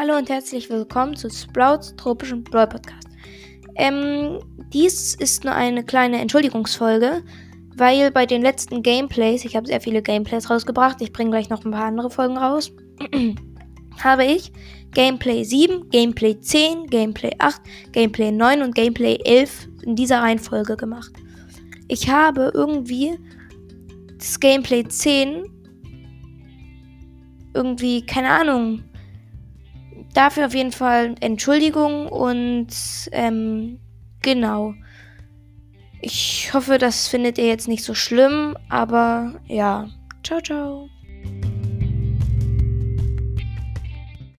Hallo und herzlich willkommen zu Sprouts tropischen Brawl Podcast. Ähm, dies ist nur eine kleine Entschuldigungsfolge, weil bei den letzten Gameplays, ich habe sehr viele Gameplays rausgebracht, ich bringe gleich noch ein paar andere Folgen raus, habe ich Gameplay 7, Gameplay 10, Gameplay 8, Gameplay 9 und Gameplay 11 in dieser Reihenfolge gemacht. Ich habe irgendwie das Gameplay 10 irgendwie, keine Ahnung, dafür auf jeden Fall Entschuldigung und ähm, genau. Ich hoffe, das findet ihr jetzt nicht so schlimm, aber ja. Ciao, ciao.